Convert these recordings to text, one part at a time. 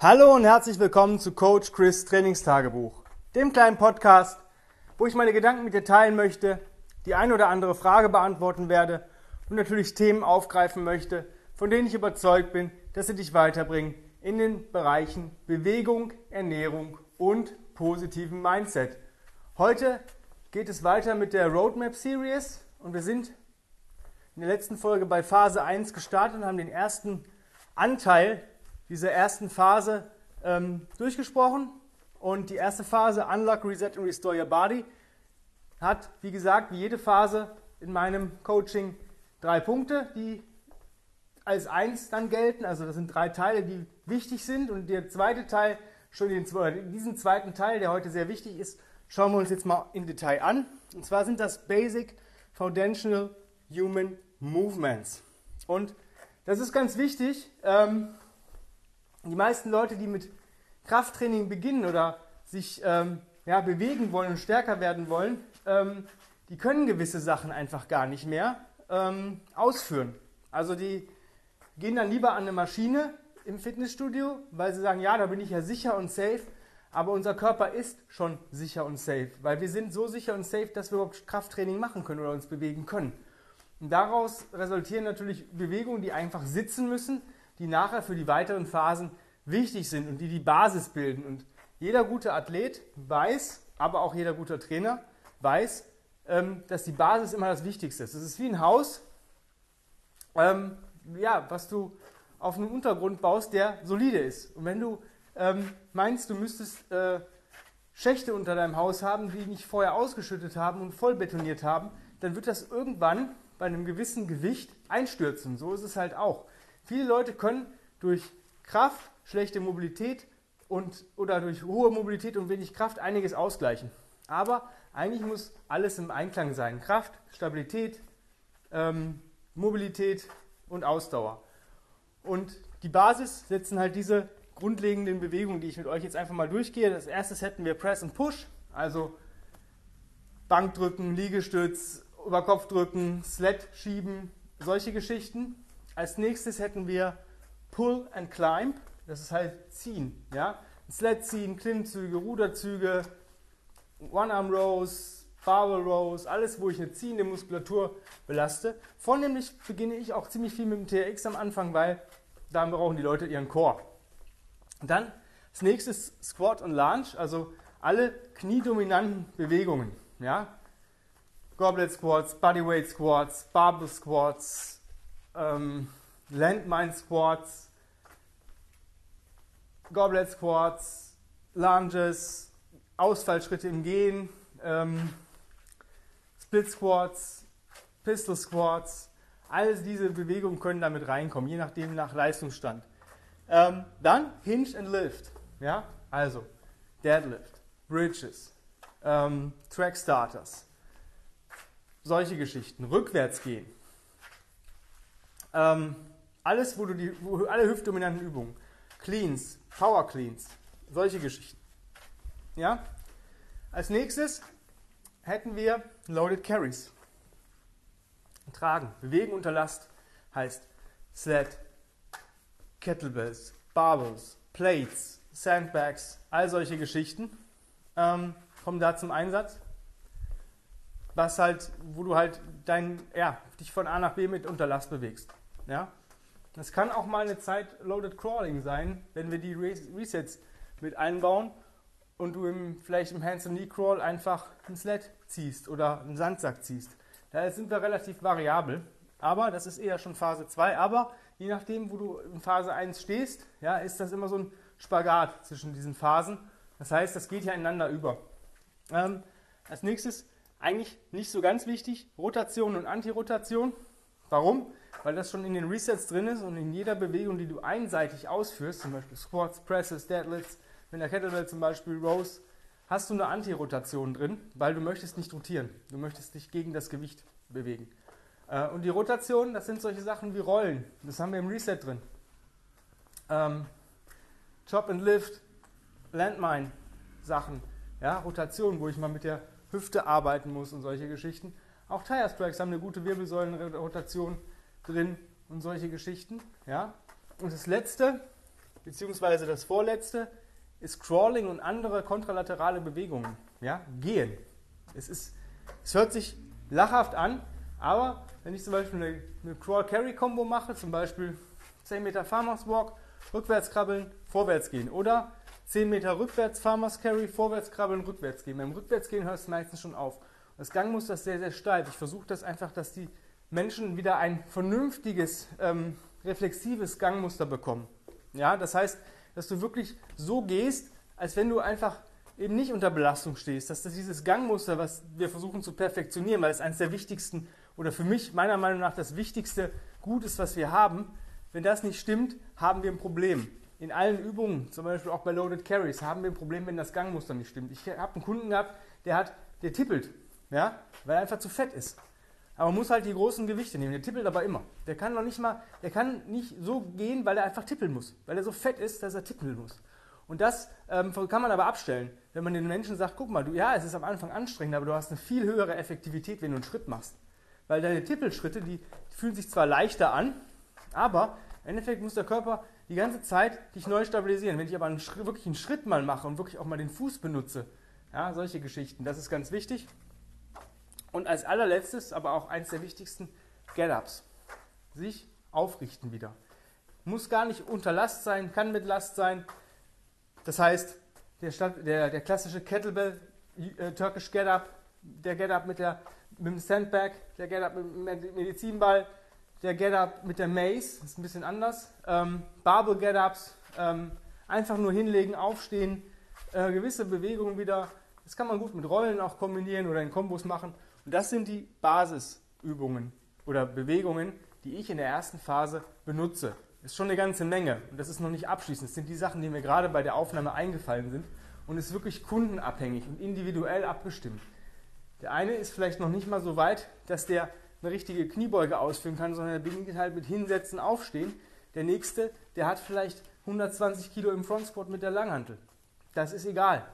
Hallo und herzlich willkommen zu Coach Chris Trainingstagebuch, dem kleinen Podcast, wo ich meine Gedanken mit dir teilen möchte, die eine oder andere Frage beantworten werde und natürlich Themen aufgreifen möchte, von denen ich überzeugt bin, dass sie dich weiterbringen in den Bereichen Bewegung, Ernährung und positiven Mindset. Heute geht es weiter mit der Roadmap Series und wir sind in der letzten Folge bei Phase 1 gestartet und haben den ersten Anteil dieser ersten Phase ähm, durchgesprochen. Und die erste Phase, Unlock, Reset and Restore Your Body, hat, wie gesagt, wie jede Phase in meinem Coaching drei Punkte, die als eins dann gelten. Also das sind drei Teile, die wichtig sind. Und der zweite Teil, schon den, diesen zweiten Teil, der heute sehr wichtig ist, schauen wir uns jetzt mal im Detail an. Und zwar sind das Basic Foundational Human Movements. Und das ist ganz wichtig. Ähm, die meisten Leute, die mit Krafttraining beginnen oder sich ähm, ja, bewegen wollen und stärker werden wollen, ähm, die können gewisse Sachen einfach gar nicht mehr ähm, ausführen. Also die gehen dann lieber an eine Maschine im Fitnessstudio, weil sie sagen, ja, da bin ich ja sicher und safe. Aber unser Körper ist schon sicher und safe, weil wir sind so sicher und safe, dass wir überhaupt Krafttraining machen können oder uns bewegen können. Und daraus resultieren natürlich Bewegungen, die einfach sitzen müssen, die nachher für die weiteren Phasen wichtig sind und die die Basis bilden. Und jeder gute Athlet weiß, aber auch jeder gute Trainer weiß, ähm, dass die Basis immer das Wichtigste ist. Es ist wie ein Haus, ähm, ja, was du auf einem Untergrund baust, der solide ist. Und wenn du ähm, meinst, du müsstest äh, Schächte unter deinem Haus haben, die nicht vorher ausgeschüttet haben und voll betoniert haben, dann wird das irgendwann bei einem gewissen Gewicht einstürzen. So ist es halt auch. Viele Leute können durch Kraft, schlechte Mobilität und, oder durch hohe Mobilität und wenig Kraft einiges ausgleichen. Aber eigentlich muss alles im Einklang sein. Kraft, Stabilität, ähm, Mobilität und Ausdauer. Und die Basis setzen halt diese grundlegenden Bewegungen, die ich mit euch jetzt einfach mal durchgehe. Als erstes hätten wir Press und Push, also Bankdrücken, Liegestütz, Überkopfdrücken, Sled schieben, solche Geschichten. Als nächstes hätten wir Pull and Climb, das ist halt ziehen. Ja? Sled ziehen, Klimmzüge, Ruderzüge, One-Arm Rows, Barbell Rows, alles, wo ich eine ziehende Muskulatur belaste. Vornehmlich beginne ich auch ziemlich viel mit dem TRX am Anfang, weil da brauchen die Leute ihren Core. Und dann das nächste ist Squat und Lunge, also alle kniedominanten Bewegungen. Ja? Goblet Squats, Bodyweight Squats, Barbell Squats, ähm, Landmine Squats, Goblet Squats, Lunges, Ausfallschritte im Gehen, ähm, Split Squats, Pistol Squats, all diese Bewegungen können damit reinkommen, je nachdem nach Leistungsstand. Ähm, dann Hinge and Lift, ja, also Deadlift, Bridges, ähm, Track Starters, solche Geschichten, rückwärts gehen. Ähm, alles, wo du die, wo, alle hüftdominanten Übungen, Cleans, Power Cleans, solche Geschichten. Ja? Als nächstes hätten wir Loaded Carries. Tragen, bewegen unter Last heißt Sled, Kettlebells, Barbells, Plates, Sandbags, all solche Geschichten ähm, kommen da zum Einsatz was halt, wo du halt dein, ja, dich von A nach B mit Unterlast bewegst. Ja? Das kann auch mal eine Zeit Loaded Crawling sein, wenn wir die Resets mit einbauen und du im, vielleicht im Hands-and-Knee-Crawl einfach einen Sled ziehst oder einen Sandsack ziehst. Da sind wir relativ variabel, aber das ist eher schon Phase 2. Aber je nachdem, wo du in Phase 1 stehst, ja, ist das immer so ein Spagat zwischen diesen Phasen. Das heißt, das geht ja ineinander über. Ähm, als nächstes eigentlich nicht so ganz wichtig, Rotation und Antirotation. Warum? Weil das schon in den Resets drin ist und in jeder Bewegung, die du einseitig ausführst, zum Beispiel Squats, Presses, Deadlifts, mit der Kettlebell zum Beispiel Rows, hast du eine Antirotation drin, weil du möchtest nicht rotieren. Du möchtest dich gegen das Gewicht bewegen. Äh, und die Rotation, das sind solche Sachen wie Rollen. Das haben wir im Reset drin. Ähm, Chop and Lift, Landmine Sachen. Ja, Rotation, wo ich mal mit der Hüfte arbeiten muss und solche Geschichten. Auch Tire Strikes haben eine gute Wirbelsäulenrotation drin und solche Geschichten. Ja? Und das letzte, beziehungsweise das vorletzte ist Crawling und andere kontralaterale Bewegungen. Ja, gehen. Es, ist, es hört sich lachhaft an, aber wenn ich zum Beispiel eine, eine Crawl-Carry-Kombo mache, zum Beispiel 10 Meter Farmers Walk, rückwärts krabbeln, vorwärts gehen oder 10 Meter rückwärts Farmers Carry, vorwärts krabbeln, rückwärts gehen. Beim Rückwärtsgehen hört es meistens schon auf. Das Gangmuster ist sehr, sehr steif. Ich versuche das einfach, dass die Menschen wieder ein vernünftiges, ähm, reflexives Gangmuster bekommen. Ja, das heißt, dass du wirklich so gehst, als wenn du einfach eben nicht unter Belastung stehst, dass das dieses Gangmuster, was wir versuchen zu perfektionieren, weil es eines der wichtigsten oder für mich meiner Meinung nach das wichtigste Gut ist, was wir haben, wenn das nicht stimmt, haben wir ein Problem. In allen Übungen, zum Beispiel auch bei Loaded Carries, haben wir ein Problem, wenn das Gangmuster nicht stimmt. Ich habe einen Kunden gehabt, der hat, der tippelt, ja, weil er einfach zu fett ist. Aber man muss halt die großen Gewichte nehmen. Der tippelt aber immer. Der kann noch nicht mal, der kann nicht so gehen, weil er einfach tippeln muss. Weil er so fett ist, dass er tippeln muss. Und das ähm, kann man aber abstellen, wenn man den Menschen sagt, guck mal, du, ja, es ist am Anfang anstrengend, aber du hast eine viel höhere Effektivität, wenn du einen Schritt machst. Weil deine Tippelschritte, die, die fühlen sich zwar leichter an, aber im Endeffekt muss der Körper die ganze Zeit dich neu stabilisieren. Wenn ich aber einen wirklich einen Schritt mal mache und wirklich auch mal den Fuß benutze, ja, solche Geschichten, das ist ganz wichtig. Und als allerletztes, aber auch eines der wichtigsten, Get-Ups. Sich aufrichten wieder. Muss gar nicht unter Last sein, kann mit Last sein. Das heißt, der, der, der klassische Kettlebell, äh, Turkish Get-Up, der Get-Up mit, mit dem Sandbag, der Get-Up mit dem Medizinball, der Get-Up mit der Mace, ist ein bisschen anders. Ähm, Barbell Get-Ups, ähm, einfach nur hinlegen, aufstehen, äh, gewisse Bewegungen wieder. Das kann man gut mit Rollen auch kombinieren oder in Kombos machen. Und das sind die Basisübungen oder Bewegungen, die ich in der ersten Phase benutze. Ist schon eine ganze Menge und das ist noch nicht abschließend. Das sind die Sachen, die mir gerade bei der Aufnahme eingefallen sind und ist wirklich kundenabhängig und individuell abgestimmt. Der eine ist vielleicht noch nicht mal so weit, dass der eine richtige Kniebeuge ausführen kann, sondern er beginnt halt mit Hinsetzen, Aufstehen. Der nächste, der hat vielleicht 120 Kilo im Front mit der Langhantel. Das ist egal.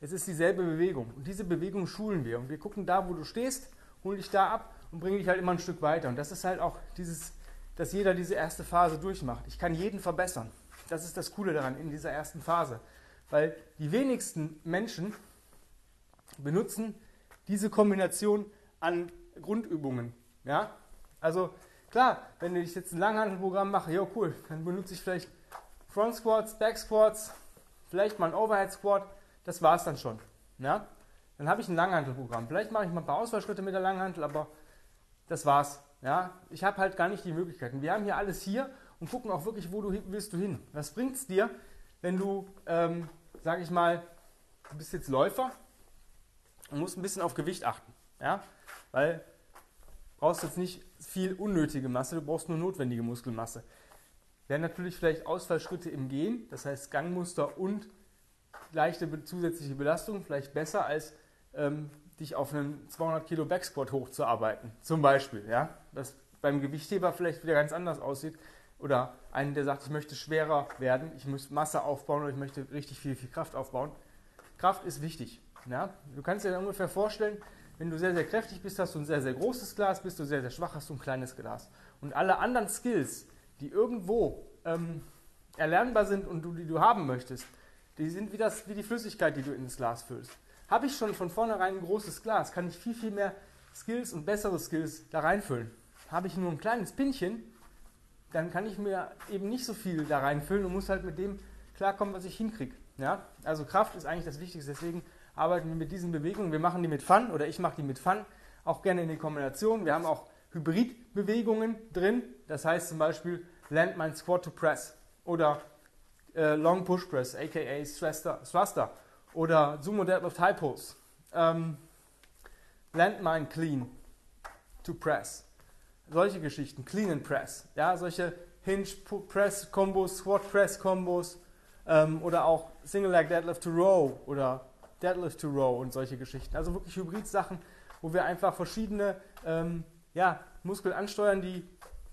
Es ist dieselbe Bewegung. Und diese Bewegung schulen wir. Und wir gucken da, wo du stehst, hol dich da ab und bringen dich halt immer ein Stück weiter. Und das ist halt auch dieses, dass jeder diese erste Phase durchmacht. Ich kann jeden verbessern. Das ist das Coole daran in dieser ersten Phase. Weil die wenigsten Menschen benutzen diese Kombination an Grundübungen. Ja? Also klar, wenn ich jetzt ein Langhandelprogramm mache, ja cool, dann benutze ich vielleicht Front Squats, Back Squats, vielleicht mal ein Overhead Squat das war es dann schon. Ja? Dann habe ich ein Langhantelprogramm. Vielleicht mache ich mal ein paar Ausfallschritte mit der Langhantel, aber das war's. Ja? Ich habe halt gar nicht die Möglichkeiten. Wir haben hier alles hier und gucken auch wirklich, wo du willst du hin. Was bringt es dir, wenn du, ähm, sage ich mal, du bist jetzt Läufer und musst ein bisschen auf Gewicht achten. Ja? Weil brauchst jetzt nicht viel unnötige Masse, du brauchst nur notwendige Muskelmasse. Wären natürlich vielleicht Ausfallschritte im Gehen, das heißt Gangmuster und leichte zusätzliche Belastung vielleicht besser, als ähm, dich auf einen 200 Kilo Backsquat hochzuarbeiten. Zum Beispiel, ja, das beim Gewichtheber vielleicht wieder ganz anders aussieht. Oder einen, der sagt, ich möchte schwerer werden, ich muss Masse aufbauen oder ich möchte richtig viel, viel Kraft aufbauen. Kraft ist wichtig. Ja? Du kannst dir ungefähr vorstellen, wenn du sehr, sehr kräftig bist, hast du ein sehr, sehr großes Glas, bist du sehr, sehr schwach, hast du ein kleines Glas. Und alle anderen Skills, die irgendwo ähm, erlernbar sind und du, die du haben möchtest, die sind wie, das, wie die Flüssigkeit, die du ins Glas füllst. Habe ich schon von vornherein ein großes Glas, kann ich viel, viel mehr Skills und bessere Skills da reinfüllen. Habe ich nur ein kleines Pinchen, dann kann ich mir eben nicht so viel da reinfüllen und muss halt mit dem klarkommen, was ich hinkriege. Ja? Also Kraft ist eigentlich das Wichtigste, deswegen arbeiten wir mit diesen Bewegungen. Wir machen die mit Fun oder ich mache die mit Fun, auch gerne in die Kombination. Wir haben auch Hybridbewegungen drin, das heißt zum Beispiel Landmine Squat to Press oder äh, Long Push Press, aka Thruster, oder Sumo Deadlift High Pulse, ähm, Landmine Clean to Press, solche Geschichten, Clean and Press, ja, solche Hinge Press Kombos, Squat Press Kombos ähm, oder auch Single Leg Deadlift to Row oder Deadlift to Row und solche Geschichten. Also wirklich Hybrid-Sachen, wo wir einfach verschiedene ähm, ja, Muskeln ansteuern, die,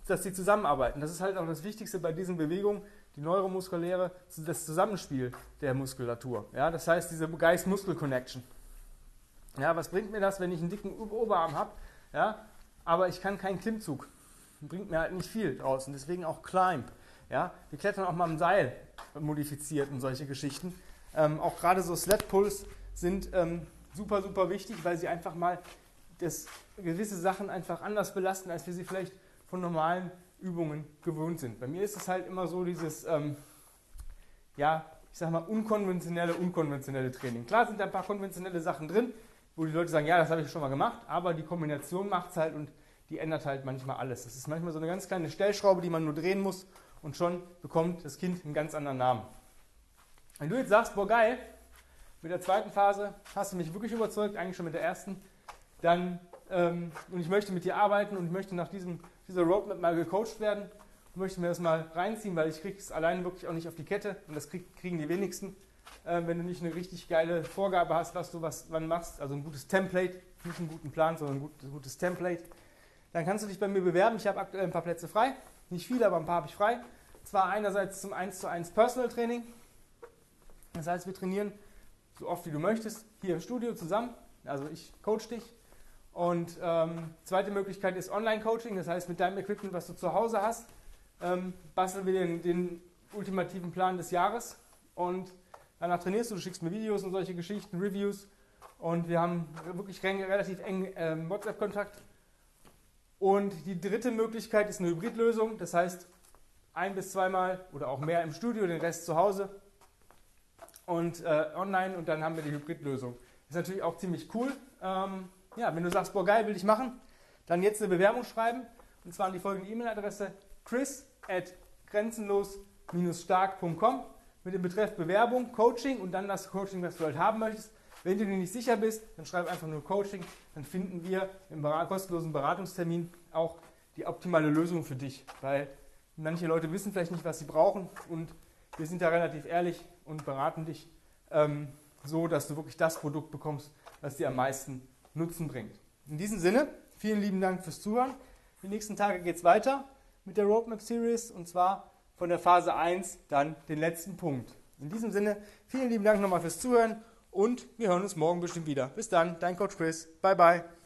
dass sie zusammenarbeiten. Das ist halt auch das Wichtigste bei diesen Bewegungen, die neuromuskuläre, das Zusammenspiel der Muskulatur. Ja, das heißt, diese Geist-Muskel-Connection. Ja, was bringt mir das, wenn ich einen dicken Oberarm habe, ja, aber ich kann keinen Klimmzug? Bringt mir halt nicht viel draußen. Deswegen auch Climb. Ja, wir klettern auch mal am Seil modifiziert und solche Geschichten. Ähm, auch gerade so Sled Pulls sind ähm, super, super wichtig, weil sie einfach mal das, gewisse Sachen einfach anders belasten, als wir sie vielleicht von normalen Übungen gewohnt sind. Bei mir ist es halt immer so dieses, ähm, ja, ich sag mal, unkonventionelle, unkonventionelle Training. Klar sind da ein paar konventionelle Sachen drin, wo die Leute sagen, ja, das habe ich schon mal gemacht, aber die Kombination macht es halt und die ändert halt manchmal alles. Das ist manchmal so eine ganz kleine Stellschraube, die man nur drehen muss und schon bekommt das Kind einen ganz anderen Namen. Wenn du jetzt sagst, boah geil, mit der zweiten Phase hast du mich wirklich überzeugt, eigentlich schon mit der ersten, dann ähm, und ich möchte mit dir arbeiten und ich möchte nach diesem, dieser Roadmap mal gecoacht werden. Und möchte mir das mal reinziehen, weil ich kriege es allein wirklich auch nicht auf die Kette und das krieg, kriegen die wenigsten, äh, wenn du nicht eine richtig geile Vorgabe hast, was du was wann machst, also ein gutes Template, nicht einen guten Plan, sondern ein gutes, gutes Template, dann kannst du dich bei mir bewerben. Ich habe aktuell ein paar Plätze frei, nicht viele, aber ein paar habe ich frei. Zwar einerseits zum 1 zu 1 Personal Training, das heißt, wir trainieren so oft wie du möchtest hier im Studio zusammen. Also ich coach dich. Und ähm, zweite Möglichkeit ist Online-Coaching, das heißt mit deinem Equipment, was du zu Hause hast, ähm, basteln wir den, den, ultimativen Plan des Jahres. Und danach trainierst du, du schickst mir Videos und solche Geschichten, Reviews. Und wir haben wirklich relativ eng ähm, WhatsApp-Kontakt. Und die dritte Möglichkeit ist eine Hybridlösung, das heißt ein bis zweimal oder auch mehr im Studio, den Rest zu Hause und äh, online und dann haben wir die Hybridlösung. Ist natürlich auch ziemlich cool. Ähm, ja, wenn du sagst, boah, geil, will ich machen, dann jetzt eine Bewerbung schreiben. Und zwar an die folgende E-Mail-Adresse chris at grenzenlos-stark.com mit dem Betreff Bewerbung, Coaching und dann das Coaching, was du halt haben möchtest. Wenn du dir nicht sicher bist, dann schreib einfach nur Coaching. Dann finden wir im kostenlosen Beratungstermin auch die optimale Lösung für dich. Weil manche Leute wissen vielleicht nicht, was sie brauchen und wir sind da relativ ehrlich und beraten dich ähm, so, dass du wirklich das Produkt bekommst, was dir am meisten Nutzen bringt. In diesem Sinne, vielen lieben Dank fürs Zuhören. Die nächsten Tage geht es weiter mit der Roadmap Series und zwar von der Phase 1 dann den letzten Punkt. In diesem Sinne, vielen lieben Dank nochmal fürs Zuhören und wir hören uns morgen bestimmt wieder. Bis dann, dein Coach Chris. Bye bye.